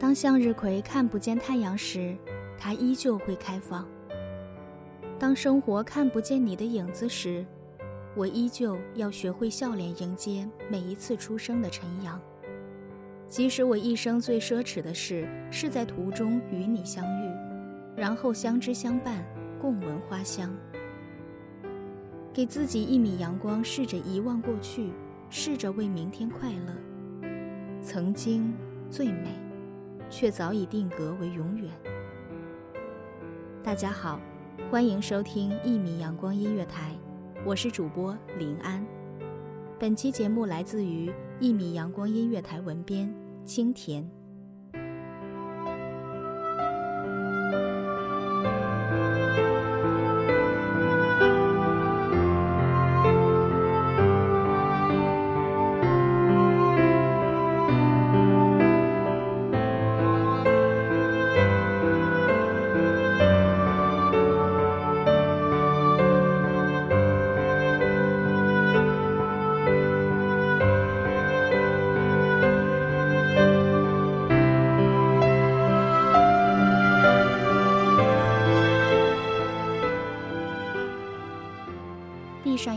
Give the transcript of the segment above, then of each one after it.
当向日葵看不见太阳时，它依旧会开放；当生活看不见你的影子时，我依旧要学会笑脸迎接每一次出生的晨阳。即使我一生最奢侈的事是在途中与你相遇，然后相知相伴，共闻花香。给自己一米阳光，试着遗忘过去，试着为明天快乐。曾经最美。却早已定格为永远。大家好，欢迎收听一米阳光音乐台，我是主播林安。本期节目来自于一米阳光音乐台文编清田。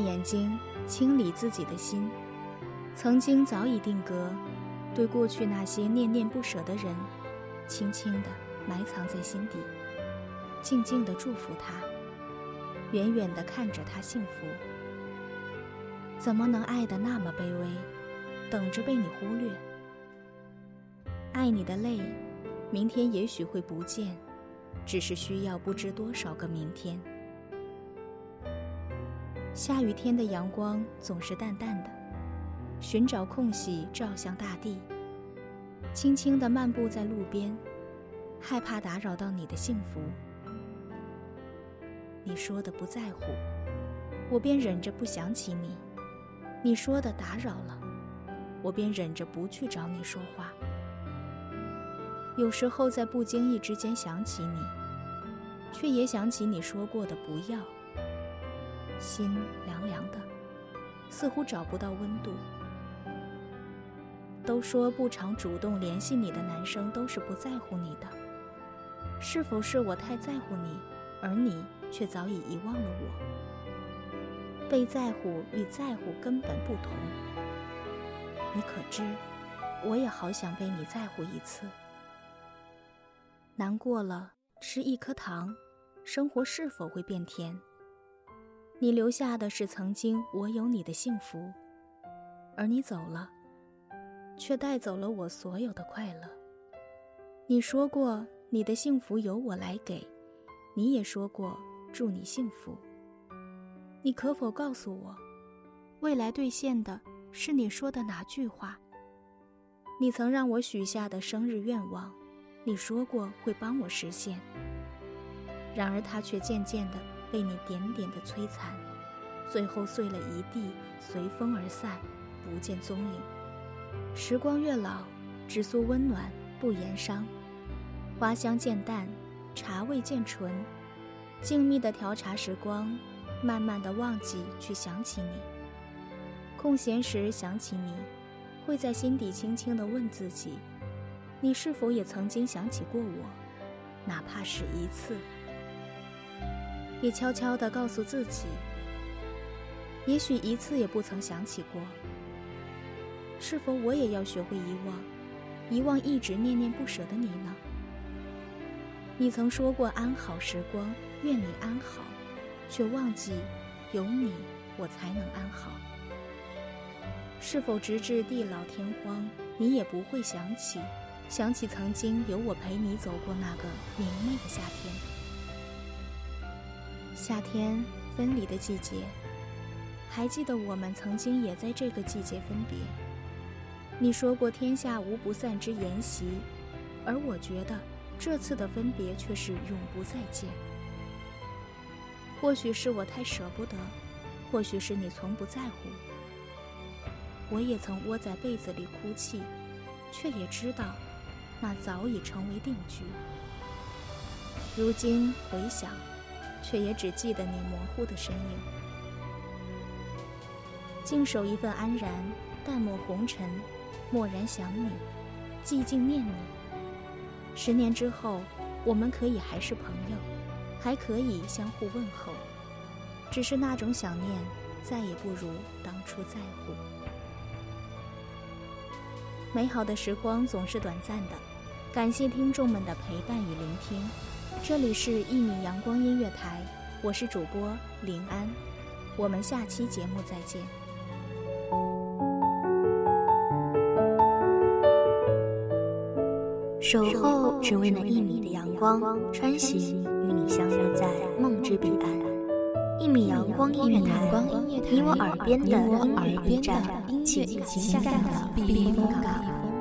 眼睛，清理自己的心。曾经早已定格，对过去那些念念不舍的人，轻轻地埋藏在心底，静静地祝福他，远远地看着他幸福。怎么能爱得那么卑微，等着被你忽略？爱你的泪，明天也许会不见，只是需要不知多少个明天。下雨天的阳光总是淡淡的，寻找空隙照向大地。轻轻地漫步在路边，害怕打扰到你的幸福。你说的不在乎，我便忍着不想起你；你说的打扰了，我便忍着不去找你说话。有时候在不经意之间想起你，却也想起你说过的不要。心凉凉的，似乎找不到温度。都说不常主动联系你的男生都是不在乎你的，是否是我太在乎你，而你却早已遗忘了我？被在乎与在乎根本不同。你可知，我也好想被你在乎一次。难过了，吃一颗糖，生活是否会变甜？你留下的是曾经我有你的幸福，而你走了，却带走了我所有的快乐。你说过你的幸福由我来给，你也说过祝你幸福。你可否告诉我，未来兑现的是你说的哪句话？你曾让我许下的生日愿望，你说过会帮我实现，然而它却渐渐的。被你点点的摧残，最后碎了一地，随风而散，不见踪影。时光越老，只诉温暖不言伤，花香渐淡，茶味渐醇。静谧的调茶时光，慢慢的忘记去想起你。空闲时想起你，会在心底轻轻的问自己：你是否也曾经想起过我？哪怕是一次。也悄悄地告诉自己，也许一次也不曾想起过。是否我也要学会遗忘，遗忘一直念念不舍的你呢？你曾说过安好时光，愿你安好，却忘记有你我才能安好。是否直至地老天荒，你也不会想起，想起曾经有我陪你走过那个明媚的夏天？夏天分离的季节，还记得我们曾经也在这个季节分别。你说过天下无不散之筵席，而我觉得这次的分别却是永不再见。或许是我太舍不得，或许是你从不在乎。我也曾窝在被子里哭泣，却也知道，那早已成为定局。如今回想，却也只记得你模糊的身影。静守一份安然，淡漠红尘，默然想你，寂静念你。十年之后，我们可以还是朋友，还可以相互问候，只是那种想念，再也不如当初在乎。美好的时光总是短暂的，感谢听众们的陪伴与聆听。这里是一米阳光音乐台，我是主播林安，我们下期节目再见。守候只为那一米的阳光，穿行与你相约在梦之彼岸。一米阳光音乐台，你我耳边的音乐驿站，情感的避风港。